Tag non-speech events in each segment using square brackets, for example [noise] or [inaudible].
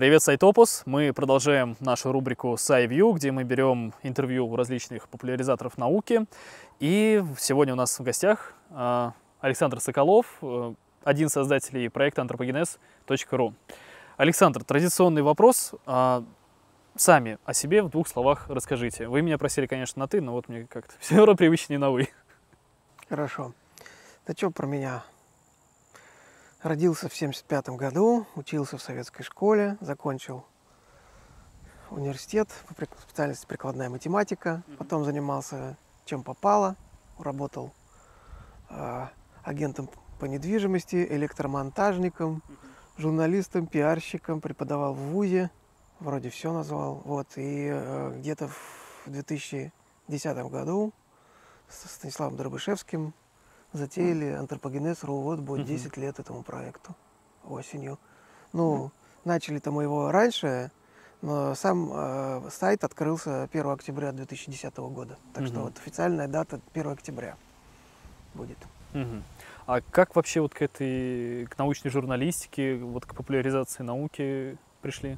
Привет, Сайтопус! Мы продолжаем нашу рубрику SciView, где мы берем интервью у различных популяризаторов науки. И сегодня у нас в гостях а, Александр Соколов, э, один из создателей проекта anthropogenes.ru. Александр, традиционный вопрос. А, сами о себе в двух словах расскажите. Вы меня просили, конечно, на «ты», но вот мне как-то [laughs] все равно привычнее на «вы». Хорошо. Да что про меня? Родился в 75 году, учился в советской школе, закончил университет по специальности прикладная математика, потом занимался чем попало, работал э, агентом по недвижимости, электромонтажником, журналистом, пиарщиком, преподавал в ВУЗе, вроде все назвал. Вот, и э, где-то в 2010 году с Станиславом Дробышевским затеяли антропогенез.ру. Вот будет 10 лет этому проекту осенью. Ну, начали-то мы его раньше, но сам э, сайт открылся 1 октября 2010 года. Так что вот официальная дата 1 октября будет. А как вообще вот к этой, к научной журналистике, вот к популяризации науки пришли?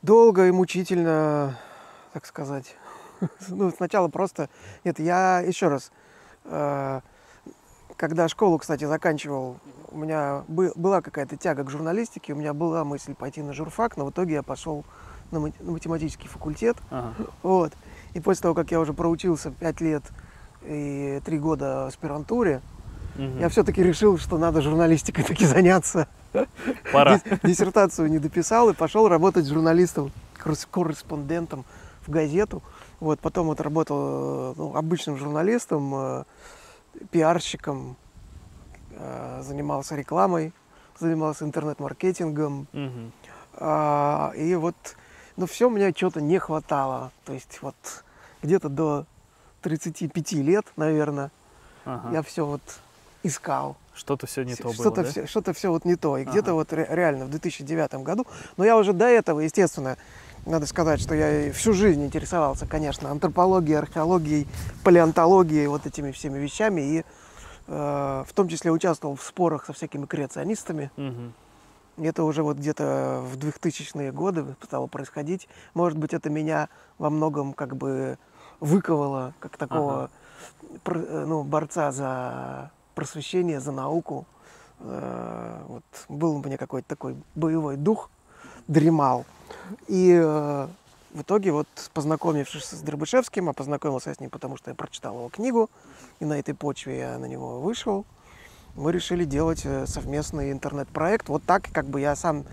Долго и мучительно, так сказать. [laughs] ну, сначала просто... Нет, я еще раз... Э, когда школу, кстати, заканчивал, у меня был, была какая-то тяга к журналистике, у меня была мысль пойти на журфак, но в итоге я пошел на, математический факультет. Ага. Вот. И после того, как я уже проучился 5 лет и 3 года в аспирантуре, угу. я все-таки решил, что надо журналистикой таки заняться. Пора. Диссертацию не дописал и пошел работать журналистом, корреспондентом в газету. Вот, потом вот работал ну, обычным журналистом, э, пиарщиком, э, занимался рекламой, занимался интернет-маркетингом. Угу. А, и вот, ну, все мне что-то не хватало. То есть вот где-то до 35 лет, наверное, ага. я все вот искал. Что-то все не то что-то было, да? все, Что-то все вот не то. И ага. где-то вот реально в 2009 году, но я уже до этого, естественно, надо сказать, что я всю жизнь интересовался, конечно, антропологией, археологией, палеонтологией, вот этими всеми вещами. И э, в том числе участвовал в спорах со всякими креационистами. Угу. Это уже вот где-то в 2000-е годы стало происходить. Может быть, это меня во многом как бы выковало, как такого ага. Э, ну, борца за просвещение, за науку. Э, вот был у меня какой-то такой боевой дух, дремал. И э, в итоге, вот познакомившись с Дробышевским, а познакомился с ним, потому что я прочитал его книгу, и на этой почве я на него вышел, мы решили делать э, совместный интернет-проект. Вот так, как бы я сам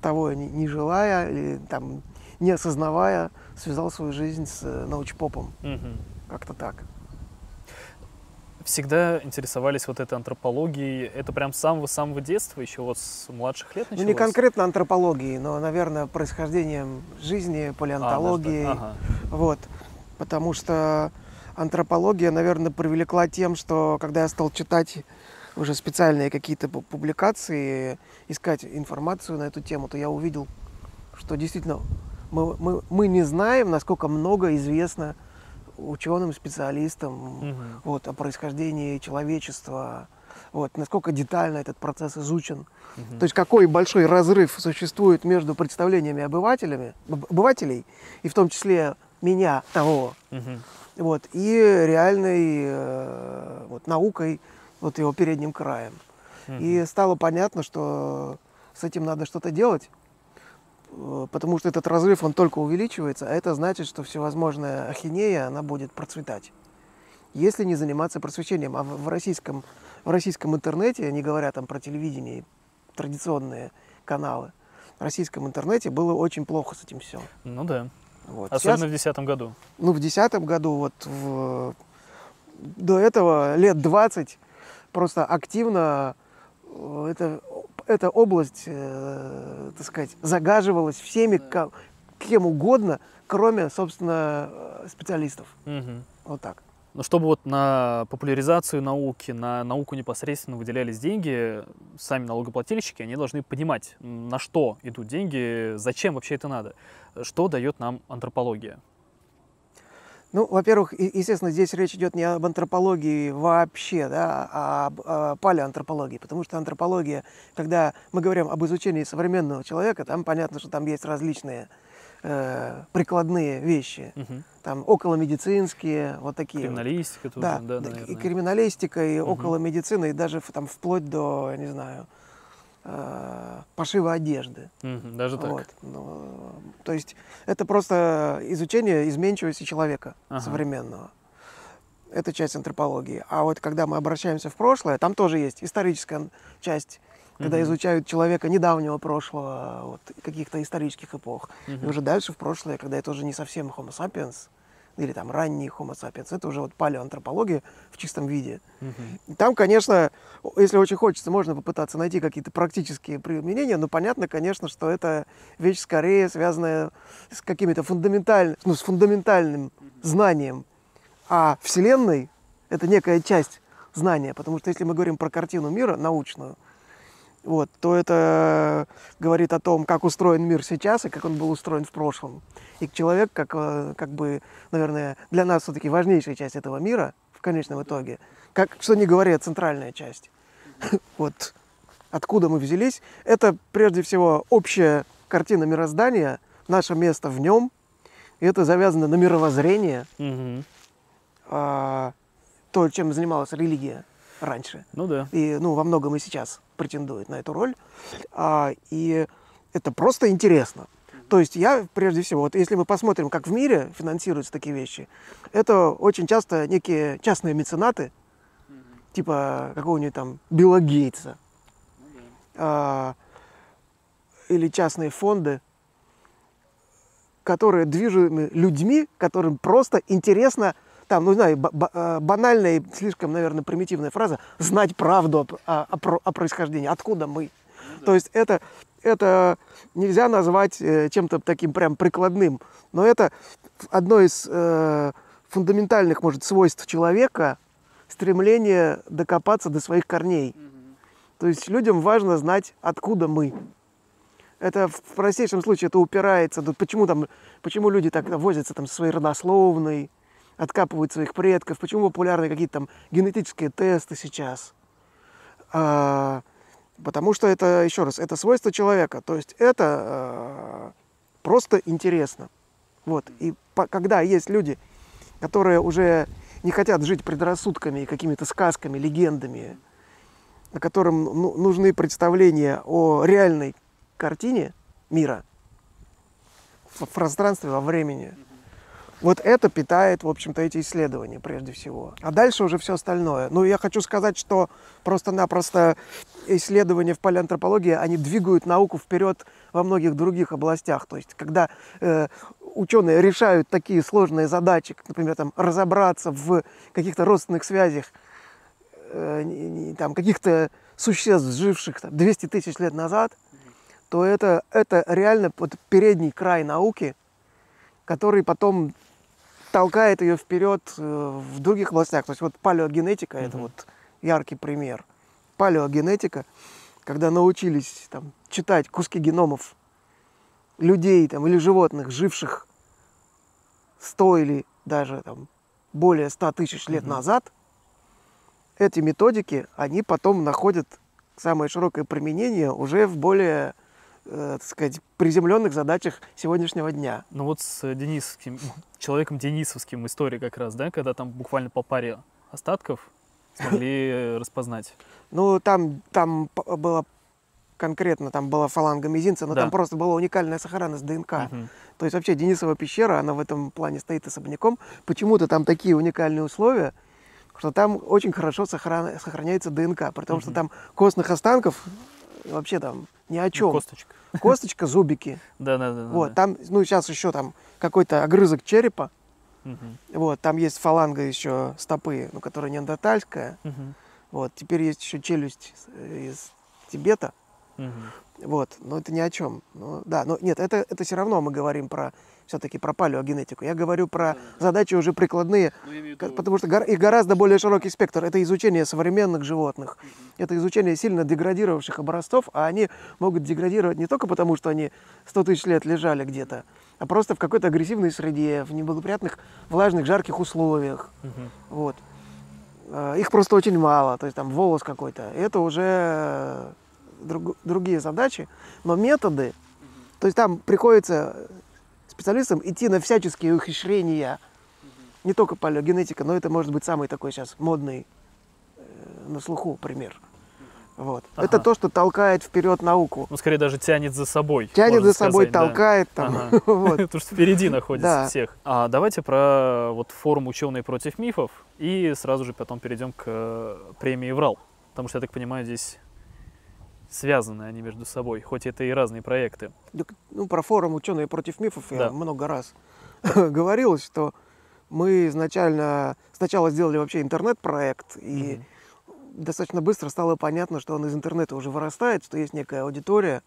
того не, не желая или там не осознавая, связал свою жизнь с э, научпопом. Угу. Как-то так всегда интересовались вот этой антропологией. Это прям с самого-самого детства, еще вот с младших лет началось? Ну, не конкретно антропологией, но, наверное, происхождением жизни, палеонтологией. А, ага. Вот. Потому что антропология, наверное, привлекла тем, что когда я стал читать уже специальные какие-то публикации, искать информацию на эту тему, то я увидел, что действительно мы, мы, мы не знаем, насколько много известно ученым, специалистам угу. вот, о происхождении человечества, вот, насколько детально этот процесс изучен. Угу. То есть какой большой разрыв существует между представлениями обывателями, обывателей, и в том числе меня того, угу. вот, и реальной э, вот, наукой, вот его передним краем. Угу. И стало понятно, что с этим надо что-то делать. Э, потому что этот разрыв, он только увеличивается, а это значит, что всевозможная ахинея, она будет процветать. Если не заниматься просвещением, а в российском, в российском интернете, не говоря там про телевидение, традиционные каналы, в российском интернете было очень плохо с этим все. Ну да. Вот. Особенно Сейчас, в десятом году. Ну, в десятом году, вот в, до этого лет 20 просто активно э, это эта область, э, так сказать, загаживалась всеми, да. кем угодно, кроме, собственно, э, специалистов. Угу. Вот так. Но чтобы вот на популяризацию науки, на науку непосредственно выделялись деньги, сами налогоплательщики, они должны понимать, на что идут деньги, зачем вообще это надо, что дает нам антропология. Ну, во-первых, естественно, здесь речь идет не об антропологии вообще, да, а об а палеоантропологии, потому что антропология, когда мы говорим об изучении современного человека, там понятно, что там есть различные э, прикладные вещи, угу. там околомедицинские, вот такие. Криминалистика тоже, да, да, наверное. И криминалистика, и угу. околомедицина, и даже там вплоть до, я не знаю, э, пошива одежды. Даже так. Вот. Ну, то есть это просто изучение изменчивости человека ага. современного. Это часть антропологии. А вот когда мы обращаемся в прошлое, там тоже есть историческая часть когда угу. изучают человека недавнего прошлого, вот, каких-то исторических эпох. Угу. И уже дальше в прошлое, когда это уже не совсем Homo sapiens, или там ранний Homo sapiens, это уже вот палеоантропология в чистом виде. Угу. Там, конечно, если очень хочется, можно попытаться найти какие-то практические применения, но понятно, конечно, что это вещь скорее связанная с какими-то фундаментальными, ну, с фундаментальным знанием. А Вселенной это некая часть знания, потому что если мы говорим про картину мира научную, вот, то это говорит о том, как устроен мир сейчас и как он был устроен в прошлом. И человек, как, э, как бы, наверное, для нас все-таки важнейшая часть этого мира в конечном итоге, как, что не говоря, центральная часть. [laughs] Вот откуда мы взялись, это прежде всего общая картина мироздания, наше место в нем, и это завязано на мировоззрение, угу. а, то, чем занималась религия раньше. Ну да. И ну, во многом и сейчас претендует на эту роль. А, и это просто интересно. То есть я, прежде всего, вот если мы посмотрим, как в мире финансируются такие вещи, это очень часто некие частные меценаты, типа какого-нибудь там Билла Гейтса, а, или частные фонды, которые движимы людьми, которым просто интересно там, ну, знаю, э, банальная и слишком, наверное, примитивная фраза, знать правду о, о, о происхождении, откуда мы. Ну, да. То есть это, это нельзя назвать э, чем-то таким прям прикладным, но это одно из э, фундаментальных, может, свойств человека, стремление докопаться до своих корней. Угу. То есть людям важно знать, откуда мы. Это в простейшем случае это упирается, почему, там, почему люди так возятся там, со своей родословной, откапывают своих предков, почему популярны какие-то там генетические тесты сейчас. А, потому что это, еще раз, это свойство человека. То есть это а, просто интересно. Вот. И когда есть люди, которые уже не хотят жить предрассудками и какими-то сказками, легендами, на которым ну, нужны представления о реальной картине мира в пространстве, во времени – вот это питает, в общем-то, эти исследования прежде всего. А дальше уже все остальное. Ну, я хочу сказать, что просто-напросто исследования в палеантропологии, они двигают науку вперед во многих других областях. То есть, когда э, ученые решают такие сложные задачи, как, например, там, разобраться в каких-то родственных связях э, там, каких-то существ, живших там, 200 тысяч лет назад, то это, это реально вот передний край науки, который потом толкает ее вперед э, в других областях. То есть вот палеогенетика mm-hmm. это вот яркий пример. Палеогенетика, когда научились там, читать куски геномов людей там, или животных, живших 100 или даже там, более 100 тысяч лет mm-hmm. назад, эти методики, они потом находят самое широкое применение уже в более э, так сказать, приземленных задачах сегодняшнего дня. Ну вот с Денисовским, [laughs] человеком Денисовским история как раз, да, когда там буквально по паре остатков [laughs] смогли распознать. Ну, там, там было конкретно, там была фаланга мизинца, но да. там просто была уникальная сохранность ДНК. Угу. То есть вообще Денисова пещера, она в этом плане стоит особняком. Почему-то там такие уникальные условия, что там очень хорошо сохран... сохраняется ДНК, при том, угу. что там костных останков вообще там ни о чем. Косточка. [laughs] Косточка, зубики. Да, да, да. Вот, там, ну, сейчас еще там какой-то огрызок черепа. Вот, там есть фаланга еще стопы, ну, которая неандертальская. Вот, теперь есть еще челюсть из Тибета. Вот, но это ни о чем. Ну, да, но нет, это, это все равно мы говорим про все-таки про палеогенетику. Я говорю про задачи уже прикладные, виду... потому что их гораздо более широкий спектр. Это изучение современных животных, угу. это изучение сильно деградировавших образцов, а они могут деградировать не только потому, что они 100 тысяч лет лежали где-то, а просто в какой-то агрессивной среде, в неблагоприятных, влажных, жарких условиях. Угу. Вот. А, их просто очень мало, то есть там волос какой-то. Это уже друг, другие задачи, но методы, то есть там приходится специалистам идти на всяческие ухищрения, не только палеогенетика, но это может быть самый такой сейчас модный э, на слуху пример. Вот. Ага. Это то, что толкает вперед науку. Ну, скорее даже тянет за собой. Тянет за сказать, собой, да. толкает там. Ага. [laughs] вот. [laughs] Потому что впереди находится да. всех. А давайте про вот форум ученые против мифов и сразу же потом перейдем к э, премии ВРАЛ. Потому что, я так понимаю, здесь связаны они между собой, хоть это и разные проекты. Ну, про форум ученые против мифов да. я много раз [laughs] говорил, что мы изначально сначала сделали вообще интернет-проект, и угу. достаточно быстро стало понятно, что он из интернета уже вырастает, что есть некая аудитория,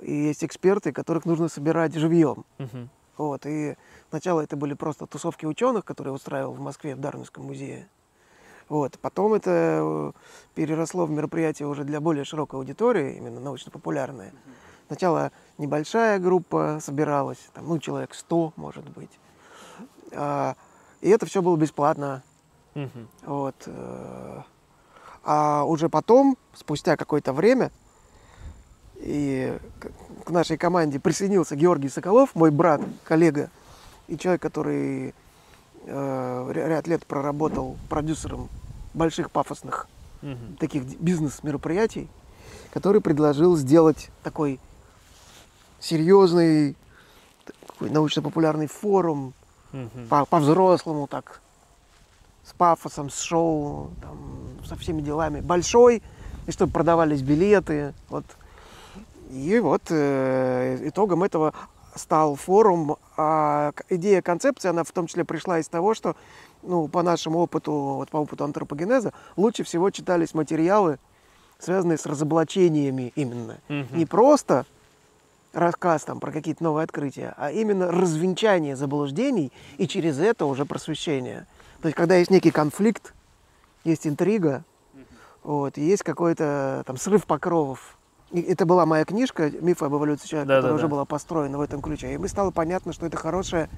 и есть эксперты, которых нужно собирать живьем. Угу. Вот, и сначала это были просто тусовки ученых, которые устраивал в Москве в Дарвинском музее. Вот. Потом это э, переросло в мероприятие уже для более широкой аудитории, именно научно-популярное. Сначала небольшая группа собиралась, там, ну, человек 100, может быть. А, и это все было бесплатно. Uh-huh. Вот. Э, а уже потом, спустя какое-то время, и к нашей команде присоединился Георгий Соколов, мой брат, коллега, и человек, который э, ряд лет проработал продюсером больших пафосных угу. таких бизнес-мероприятий, который предложил сделать такой серьезный такой научно-популярный форум угу. по- по-взрослому так, с пафосом, с шоу, там, со всеми делами. Большой, и чтобы продавались билеты. Вот. И вот э, итогом этого стал форум. А идея концепции, она в том числе пришла из того, что ну, по нашему опыту, вот по опыту антропогенеза, лучше всего читались материалы, связанные с разоблачениями именно. Угу. Не просто рассказ там про какие-то новые открытия, а именно развенчание заблуждений и через это уже просвещение. То есть, когда есть некий конфликт, есть интрига, вот, и есть какой-то там срыв покровов. И это была моя книжка «Мифы об эволюции человека», да, которая да, уже да. была построена в этом ключе. И мне стало понятно, что это хорошее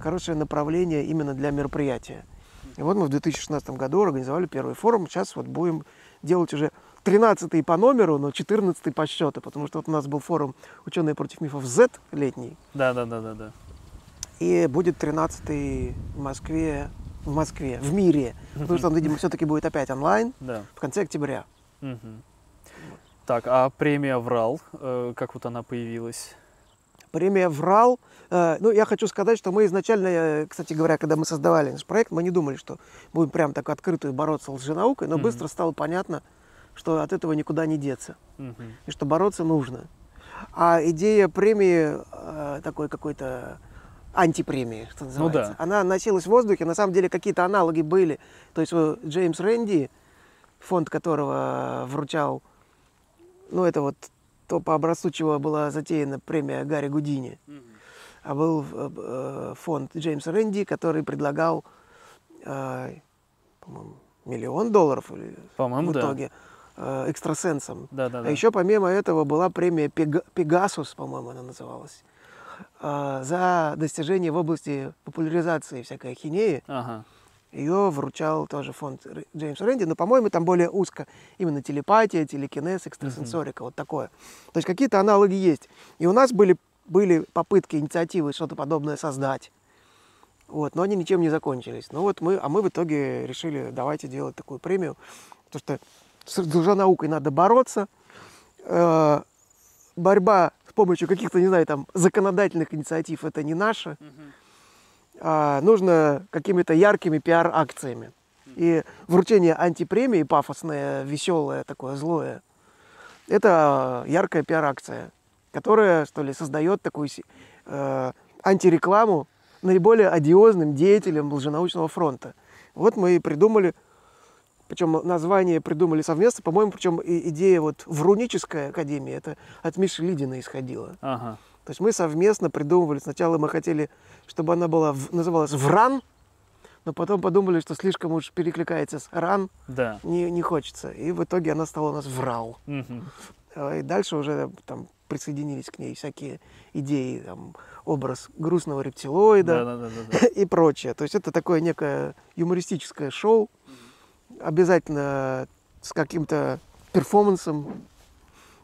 хорошее направление именно для мероприятия. И вот мы в 2016 году организовали первый форум. Сейчас вот будем делать уже 13 по номеру, но 14 по счету, потому что вот у нас был форум «Ученые против мифов Z» летний. Да, да, да, да, да. И будет 13 в Москве, в Москве, в мире. Потому что он, видимо, все-таки будет опять онлайн да. в конце октября. Угу. Так, а премия «Врал», э, как вот она появилась? Премия «Врал» Э, ну, я хочу сказать, что мы изначально, э, кстати говоря, когда мы создавали наш проект, мы не думали, что будем прям так открыто бороться с лженаукой, но mm-hmm. быстро стало понятно, что от этого никуда не деться, mm-hmm. и что бороться нужно. А идея премии такой какой-то антипремии, что называется, ну, да. она носилась в воздухе, на самом деле какие-то аналоги были. То есть Джеймс Рэнди, фонд которого вручал, ну это вот то по образцу, чего была затеяна премия Гарри Гудини. Mm-hmm а был э, э, фонд Джеймса Рэнди, который предлагал, э, по-моему, миллион долларов по-моему, в итоге да. экстрасенсам. Да, да, да. А еще помимо этого была премия Пегасус, по-моему, она называлась, за достижения в области популяризации всякой ахинеи. Ага. Ее вручал тоже фонд Джеймса Рэнди, но, по-моему, там более узко именно телепатия, телекинез, экстрасенсорика, uh-huh. вот такое. То есть какие-то аналоги есть. И у нас были были попытки, инициативы что-то подобное создать. Вот, но они ничем не закончились. Ну вот мы, а мы в итоге решили, давайте делать такую премию, потому что с лженаукой надо бороться. Э, борьба с помощью каких-то, не знаю, там, законодательных инициатив это не наше. А, нужно какими-то яркими пиар-акциями. И вручение антипремии, пафосное, веселое, такое злое, это яркая пиар-акция которая, что ли, создает такую э, антирекламу наиболее одиозным деятелям лженаучного фронта. Вот мы и придумали, причем название придумали совместно, по-моему, причем идея вот вруническая академия, это от Миши Лидина исходила. Ага. То есть мы совместно придумывали, сначала мы хотели, чтобы она была, называлась «Вран», но потом подумали, что слишком уж перекликается с «ран», да. не, не хочется. И в итоге она стала у нас «Врал». Угу. И дальше уже там присоединились к ней всякие идеи там, образ грустного рептилоида да, да, да, [laughs] и прочее. То есть это такое некое юмористическое шоу, обязательно с каким-то перформансом.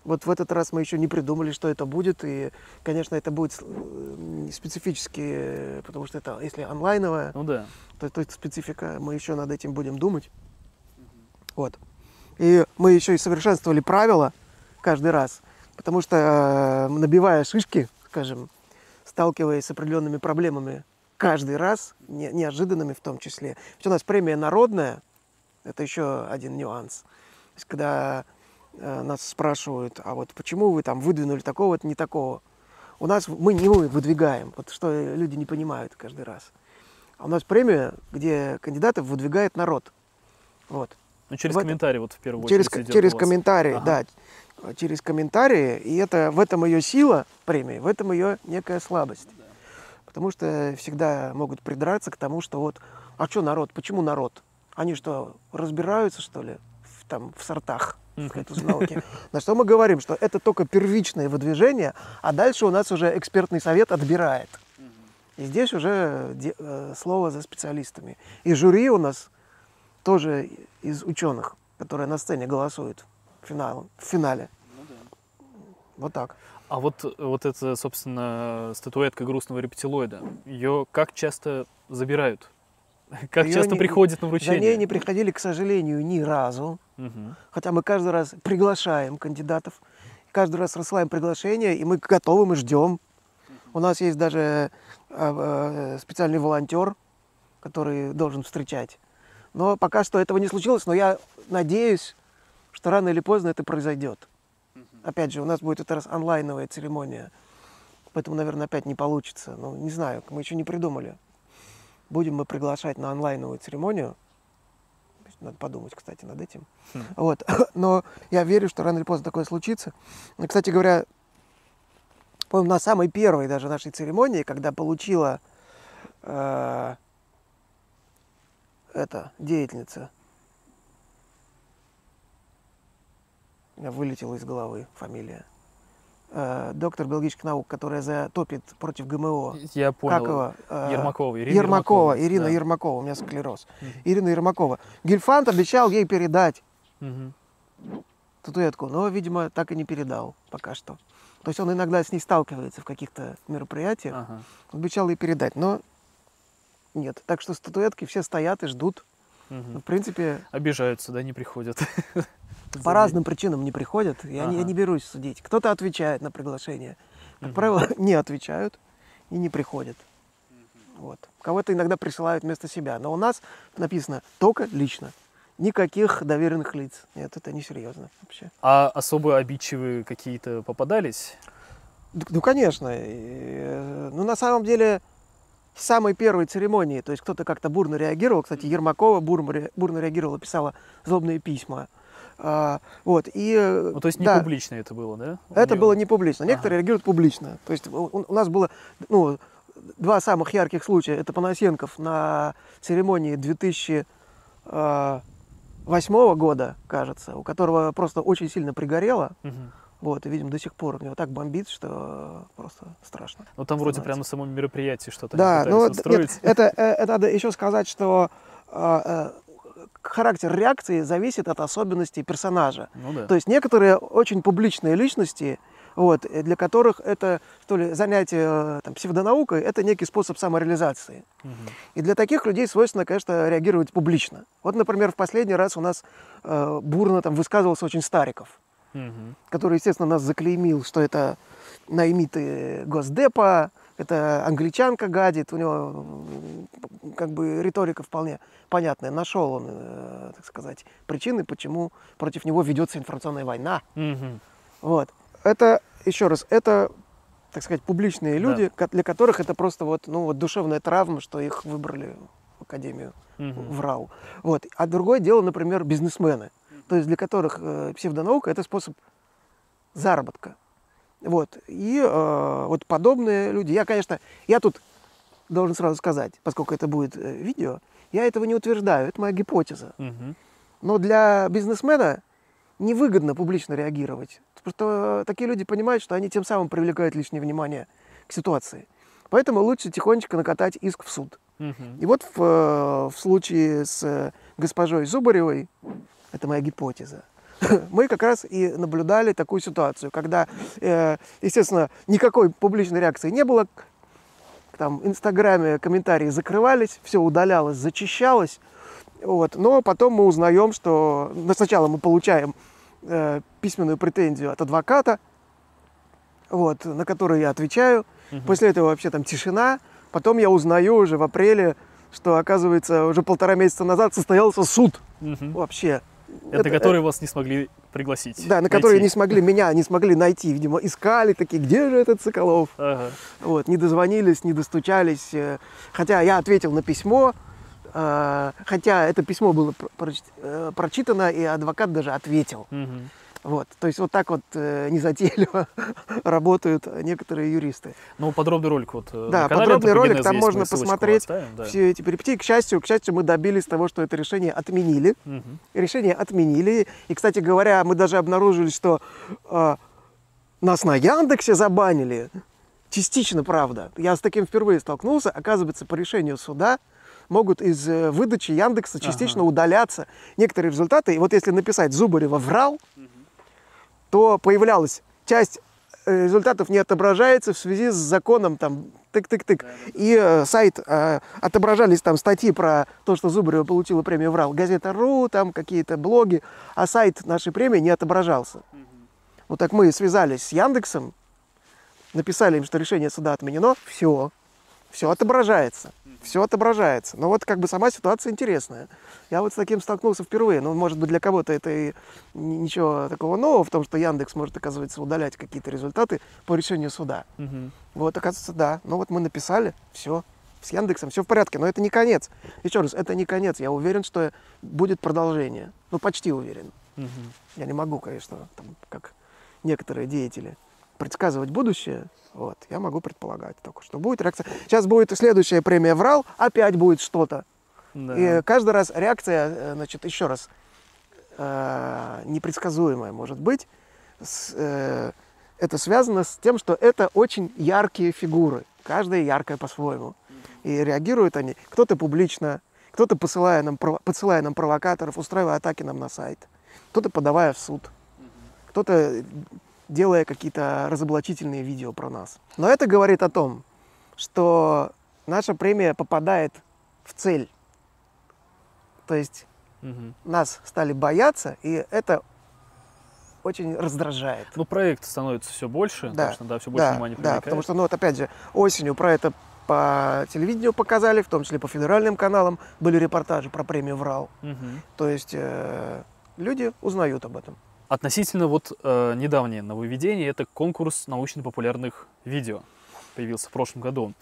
Вот в этот раз мы еще не придумали, что это будет, и, конечно, это будет э, специфически, потому что это, если онлайновое, ну, да. то, то это специфика, мы еще над этим будем думать. Вот. И мы еще и совершенствовали правила каждый раз, потому что э, набивая шишки, скажем, сталкиваясь с определенными проблемами каждый раз, не, неожиданными в том числе. Ведь у нас премия народная, это еще один нюанс. То есть, когда э, нас спрашивают, а вот почему вы там выдвинули такого, вот не такого, у нас мы не мы выдвигаем, вот что люди не понимают каждый раз. А у нас премия, где кандидатов выдвигает народ. Вот. Ну, через в комментарии вот в первую через, очередь. Через комментарии, ага. да. Через комментарии. И это в этом ее сила премии, в этом ее некая слабость. Да. Потому что всегда могут придраться к тому, что вот, а что народ, почему народ? Они что, разбираются, что ли, там, в сортах? науки. [laughs] На что мы говорим, что это только первичное выдвижение, а дальше у нас уже экспертный совет отбирает. И здесь уже э, слово за специалистами. И жюри у нас тоже из ученых, которые на сцене голосуют в, финал, в финале. Ну, да. Вот так. А вот, вот эта, собственно, статуэтка грустного рептилоида, ее как часто забирают? Как ее часто не, приходит на вручение? За ней не приходили, к сожалению, ни разу. Угу. Хотя мы каждый раз приглашаем кандидатов, каждый раз рассылаем приглашение, и мы готовы, мы ждем. У нас есть даже э, э, специальный волонтер, который должен встречать но пока что этого не случилось, но я надеюсь, что рано или поздно это произойдет. Опять же, у нас будет это раз онлайновая церемония, поэтому, наверное, опять не получится. Ну, не знаю, мы еще не придумали. Будем мы приглашать на онлайновую церемонию. Надо подумать, кстати, над этим. Хм. Вот. [laughs] Но я верю, что рано или поздно такое случится. И, кстати говоря, помню, на самой первой даже нашей церемонии, когда получила э, эта деятельница. Вылетела из головы фамилия. Э, доктор биологических наук, которая затопит против ГМО. Я понял. Как его? Э, Ермакова. Ирина Ермакова. Ермакова. Ирина да. Ермакова. У меня склероз. Угу. Ирина Ермакова. Гельфанд обещал ей передать угу. статуэтку, но, видимо, так и не передал пока что. То есть он иногда с ней сталкивается в каких-то мероприятиях. Ага. Обещал ей передать, но нет. Так что статуэтки все стоят и ждут. Угу. В принципе... Обижаются, да, не приходят. [laughs] По разным причинам не приходят. Я, ага. не, я не берусь судить. Кто-то отвечает на приглашение. Как угу. правило, [laughs] не отвечают и не приходят. Вот. Кого-то иногда присылают вместо себя. Но у нас написано только лично. Никаких доверенных лиц. Нет, это несерьезно вообще. А особо обидчивые какие-то попадались? Ну, конечно. Э, ну, на самом деле, самой первой церемонии, то есть кто-то как-то бурно реагировал, кстати, Ермакова бурно, бурно реагировала, писала злобные письма. А, вот, и, ну, то есть не да, публично это было, да? Это было не публично. Некоторые ага. реагируют публично. То есть у, у нас было ну, два самых ярких случая. Это Панасенков на церемонии 2008 а, года, кажется, у которого просто очень сильно пригорело. Угу. Вот, и, видимо, до сих пор у него так бомбит, что просто страшно. Ну, там вроде прямо на самом мероприятии что-то да, ну. Нет, это, э, это надо еще сказать, что э, э, характер реакции зависит от особенностей персонажа. Ну, да. То есть некоторые очень публичные личности, вот, для которых это, что ли, занятие там, псевдонаукой, это некий способ самореализации. Угу. И для таких людей свойственно, конечно, реагировать публично. Вот, например, в последний раз у нас э, бурно там высказывался очень Стариков угу. который, естественно, нас заклеймил, что это наймиты Госдепа, это англичанка гадит, у него как бы риторика вполне понятная. Нашел он, э, так сказать, причины, почему против него ведется информационная война. Угу. Вот. Это, еще раз, это, так сказать, публичные люди, да. для которых это просто вот, ну, вот душевная травма, что их выбрали в академию, угу. в РАУ. Вот. А другое дело, например, бизнесмены то есть для которых э, псевдонаука это способ заработка. Вот. И э, вот подобные люди. Я, конечно, я тут должен сразу сказать, поскольку это будет э, видео, я этого не утверждаю, это моя гипотеза. Угу. Но для бизнесмена невыгодно публично реагировать. Потому что такие люди понимают, что они тем самым привлекают лишнее внимание к ситуации. Поэтому лучше тихонечко накатать иск в суд. Угу. И вот в, э, в случае с госпожой Зубаревой, это моя гипотеза, [laughs] мы как раз и наблюдали такую ситуацию, когда, э, естественно, никакой публичной реакции не было, там, в Инстаграме комментарии закрывались, все удалялось, зачищалось, вот, но потом мы узнаем, что сначала мы получаем э, письменную претензию от адвоката, вот, на которую я отвечаю, угу. после этого вообще там тишина, потом я узнаю уже в апреле, что, оказывается, уже полтора месяца назад состоялся суд угу. вообще это, это который вас не смогли пригласить. Да, на найти. которые не смогли меня, не смогли найти. Видимо, искали такие, где же этот Соколов? Ага. Вот, не дозвонились, не достучались. Э, хотя я ответил на письмо, э, хотя это письмо было э, прочитано, и адвокат даже ответил. Угу. Вот, то есть вот так вот э, незатейливо [laughs] работают некоторые юристы. Ну, подробный ролик вот э, Да, подробный ролик, там можно посмотреть оставим, да. все эти перипетии. К счастью, к счастью, мы добились того, что это решение отменили. Угу. Решение отменили. И, кстати говоря, мы даже обнаружили, что э, нас на Яндексе забанили. Частично, правда. Я с таким впервые столкнулся. Оказывается, по решению суда могут из э, выдачи Яндекса частично ага. удаляться некоторые результаты. И вот если написать «Зубарева врал», угу то появлялась часть э, результатов не отображается в связи с законом там тык-тык-тык. И э, сайт э, отображались там статьи про то, что Зубарева получила премию «Врал». Газета.ру, там какие-то блоги, а сайт нашей премии не отображался. Угу. Вот так мы связались с Яндексом, написали им, что решение суда отменено, все, все отображается все отображается. Но вот как бы сама ситуация интересная. Я вот с таким столкнулся впервые. Ну, может быть, для кого-то это и ничего такого нового в том, что Яндекс может, оказывается, удалять какие-то результаты по решению суда. Угу. Вот, оказывается, да. Ну вот мы написали, все. С Яндексом все в порядке, но это не конец. Еще раз, это не конец. Я уверен, что будет продолжение. Ну, почти уверен. Угу. Я не могу, конечно, там, как некоторые деятели предсказывать будущее, вот, я могу предполагать только, что будет реакция. Сейчас будет следующая премия «Врал», опять будет что-то. Да. И каждый раз реакция, э, значит, еще раз, э, непредсказуемая может быть. С, э, это связано с тем, что это очень яркие фигуры. Каждая яркая по-своему. И реагируют они, кто-то публично, кто-то посылая нам, посылая нам провокаторов, устраивая атаки нам на сайт, кто-то подавая в суд, кто-то делая какие-то разоблачительные видео про нас. Но это говорит о том, что наша премия попадает в цель. То есть угу. нас стали бояться, и это очень раздражает. Ну, проект становится все больше, да, потому да, все больше да, внимания привлекает. Да, потому что, ну, вот опять же, осенью про это по телевидению показали, в том числе по федеральным каналам были репортажи про премию «Врал». Угу. То есть э, люди узнают об этом. Относительно вот э, недавнее нововведение, это конкурс научно-популярных видео, появился в прошлом году.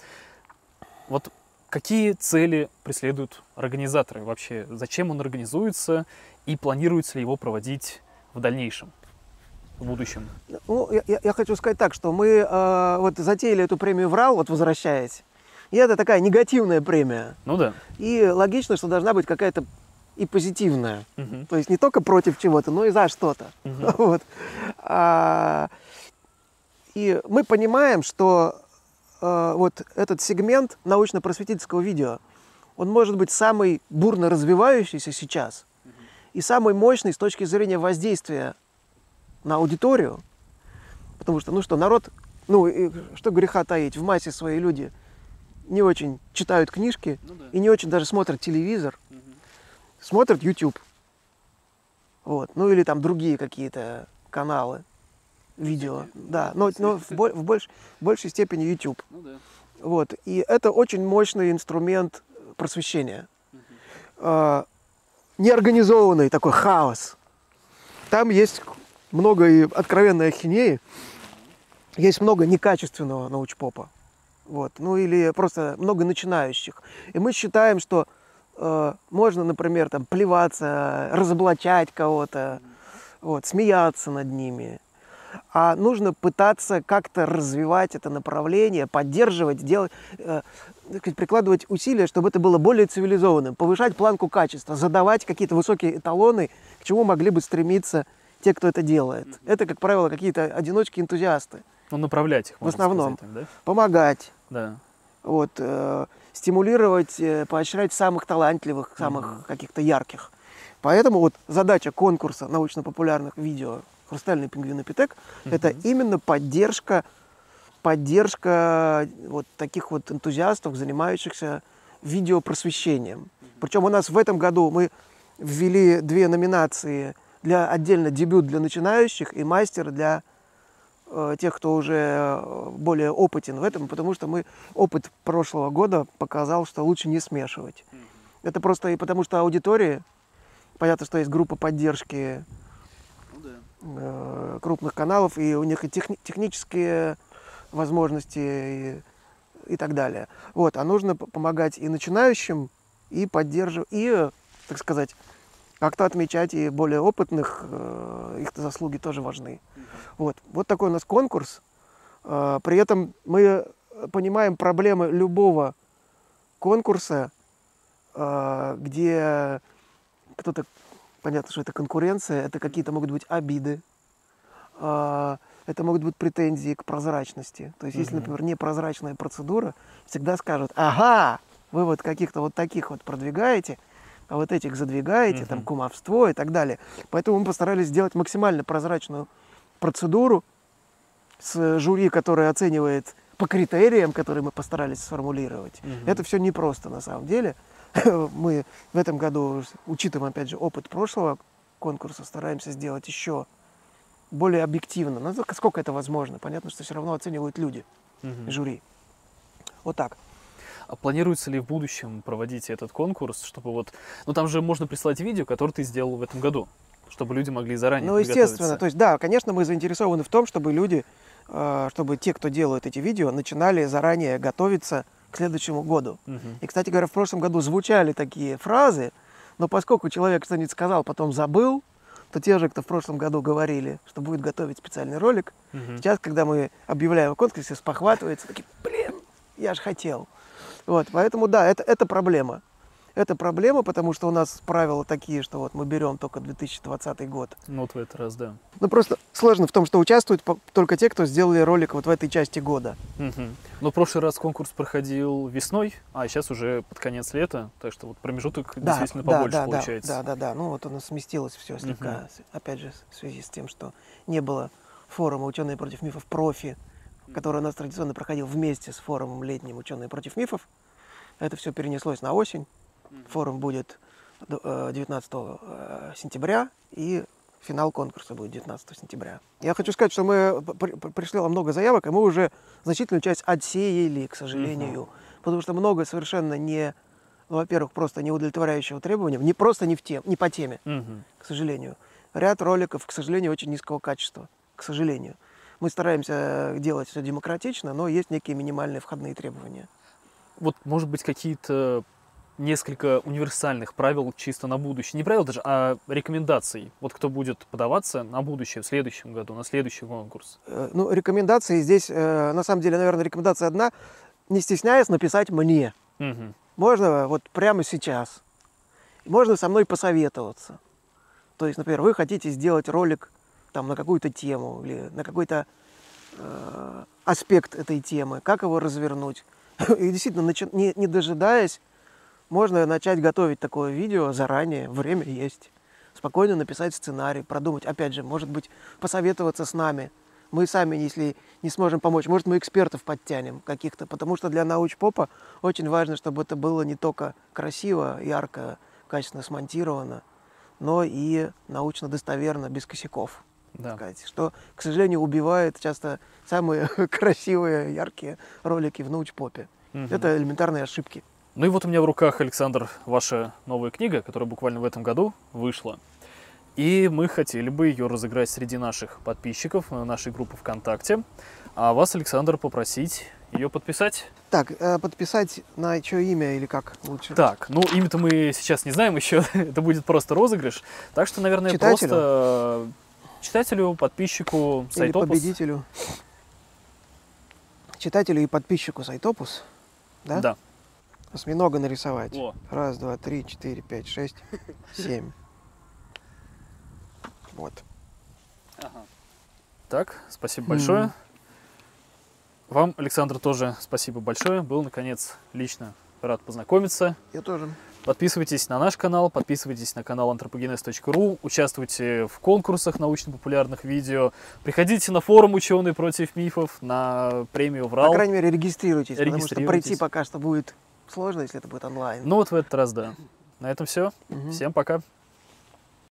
Вот какие цели преследуют организаторы вообще? Зачем он организуется и планируется ли его проводить в дальнейшем? в будущем? Ну, я, я хочу сказать так, что мы э, вот затеяли эту премию «Врал», вот возвращаясь, и это такая негативная премия. Ну да. И логично, что должна быть какая-то и позитивное. Угу. То есть не только против чего-то, но и за что-то. Угу. [laughs] Вот. А, и мы понимаем, что а, вот этот сегмент научно-просветительского видео, он может быть самый бурно развивающийся сейчас угу. и самый мощный с точки зрения воздействия на аудиторию. Потому что, ну что, народ, ну, и, что греха таить, в массе свои люди не очень читают книжки ну, да. и не очень даже смотрят телевизор смотрят YouTube. Вот. Ну или там другие какие-то каналы, видео. Да, но, но в, в, больш, большей степени YouTube. Ну, да. Вот. И это очень мощный инструмент просвещения. Угу. А, неорганизованный такой хаос. Там есть много и откровенной ахинеи, есть много некачественного научпопа. Вот. Ну или просто много начинающих. И мы считаем, что можно, например, там плеваться, разоблачать кого-то, вот, смеяться над ними. А нужно пытаться как-то развивать это направление, поддерживать, делать, э, прикладывать усилия, чтобы это было более цивилизованным, повышать планку качества, задавать какие-то высокие эталоны, к чему могли бы стремиться те, кто это делает. Это, как правило, какие-то одиночки-энтузиасты. Ну, направлять их, В основном. Сказать, да? Помогать. Да вот, э, стимулировать, э, поощрять самых талантливых, самых mm-hmm. каких-то ярких. Поэтому вот задача конкурса научно-популярных видео «Хрустальный пингвин и Питек» mm-hmm. это именно поддержка, поддержка вот таких вот энтузиастов, занимающихся видеопросвещением. Причем у нас в этом году мы ввели две номинации для отдельно дебют для начинающих и мастер для э, тех, кто уже э, более опытен в этом, потому что мы опыт прошлого года показал, что лучше не смешивать. Это просто и потому, что аудитории, понятно, что есть группа поддержки ну, да. э, крупных каналов, и у них и техни- технические возможности и, и так далее. Вот, а нужно помогать и начинающим, и поддерживать, и, так сказать, как-то отмечать и более опытных, э, их заслуги тоже важны. Вот. вот такой у нас конкурс. Э, при этом мы понимаем проблемы любого конкурса, э, где кто-то, понятно, что это конкуренция, это какие-то могут быть обиды, это могут быть претензии к прозрачности. То есть, если, например, непрозрачная процедура, всегда скажут, ага, вы вот каких-то вот таких вот продвигаете, а вот этих задвигаете, mm-hmm. там кумовство и так далее. Поэтому мы постарались сделать максимально прозрачную процедуру с жюри, которое оценивает по критериям, которые мы постарались сформулировать. Mm-hmm. Это все непросто на самом деле. [laughs] мы в этом году, учитывая, опять же, опыт прошлого конкурса, стараемся сделать еще более объективно. Но ну, сколько это возможно? Понятно, что все равно оценивают люди, mm-hmm. жюри. Вот так. А планируется ли в будущем проводить этот конкурс, чтобы вот... Ну, там же можно прислать видео, которое ты сделал в этом году, чтобы люди могли заранее Ну, естественно. То есть, да, конечно, мы заинтересованы в том, чтобы люди, э, чтобы те, кто делают эти видео, начинали заранее готовиться к следующему году. Угу. И, кстати говоря, в прошлом году звучали такие фразы, но поскольку человек что-нибудь сказал, потом забыл, то те же, кто в прошлом году говорили, что будет готовить специальный ролик, угу. сейчас, когда мы объявляем о конкурсе, спохватывается, такие, блин, я же хотел. Вот, поэтому да, это, это проблема. Это проблема, потому что у нас правила такие, что вот мы берем только 2020 год. Ну вот в этот раз, да. Ну просто сложно в том, что участвуют только те, кто сделали ролик вот в этой части года. Угу. Ну в прошлый раз конкурс проходил весной, а сейчас уже под конец лета, так что вот промежуток да, действительно побольше да, получается. Да, да, да. Ну вот оно сместилось все слегка, угу. опять же, в связи с тем, что не было форума «Ученые против мифов профи», который у нас традиционно проходил вместе с форумом летним «Ученые против мифов». Это все перенеслось на осень. Форум будет 19 э, э, сентября, и финал конкурса будет 19 сентября. Я хочу сказать, что мы пришли много заявок, и мы уже значительную часть отсеяли, к сожалению. Угу. Потому что много совершенно не, ну, во-первых, просто не удовлетворяющего требованиям, не просто не, в тем, не по теме, угу. к сожалению. Ряд роликов, к сожалению, очень низкого качества, к сожалению. Мы стараемся делать все демократично, но есть некие минимальные входные требования. Вот, может быть, какие-то несколько универсальных правил чисто на будущее. Не правил даже, а рекомендаций. Вот кто будет подаваться на будущее в следующем году, на следующий конкурс. Э, ну, рекомендации здесь, э, на самом деле, наверное, рекомендация одна. Не стесняясь написать мне. Угу. Можно вот прямо сейчас. Можно со мной посоветоваться. То есть, например, вы хотите сделать ролик там, на какую-то тему или на какой-то э, аспект этой темы, как его развернуть. [laughs] И действительно, начи- не, не дожидаясь, можно начать готовить такое видео заранее, время есть. Спокойно написать сценарий, продумать. Опять же, может быть, посоветоваться с нами. Мы сами, если не сможем помочь, может, мы экспертов подтянем каких-то, потому что для научпопа очень важно, чтобы это было не только красиво, ярко, качественно смонтировано, но и научно достоверно, без косяков да. сказать, что, к сожалению, убивает часто самые [laughs] красивые, яркие ролики в научпопе. Угу. Это элементарные ошибки. Ну и вот у меня в руках, Александр, ваша новая книга, которая буквально в этом году вышла. И мы хотели бы ее разыграть среди наших подписчиков на нашей группе ВКонтакте. А вас, Александр, попросить ее подписать. Так, э, подписать на чье имя или как лучше? Так, ну имя-то мы сейчас не знаем еще, [laughs] это будет просто розыгрыш. Так что, наверное, Читателю? просто читателю, подписчику Сайтопус. Или победителю. Читателю и подписчику Сайтопус, да? Да. Осьминога нарисовать. О. Раз, два, три, четыре, пять, шесть, [laughs] семь. Вот. Ага. Так, спасибо большое. Вам, Александр, тоже спасибо большое. Был, наконец, лично рад познакомиться. Я тоже. Подписывайтесь на наш канал, подписывайтесь на канал anthropogenes.ru, участвуйте в конкурсах научно-популярных видео, приходите на форум «Ученые против мифов», на премию «Врал». По крайней мере, регистрируйтесь, регистрируйтесь, потому что пройти пока что будет сложно, если это будет онлайн. Ну вот в этот раз, да. На этом все. Угу. Всем пока.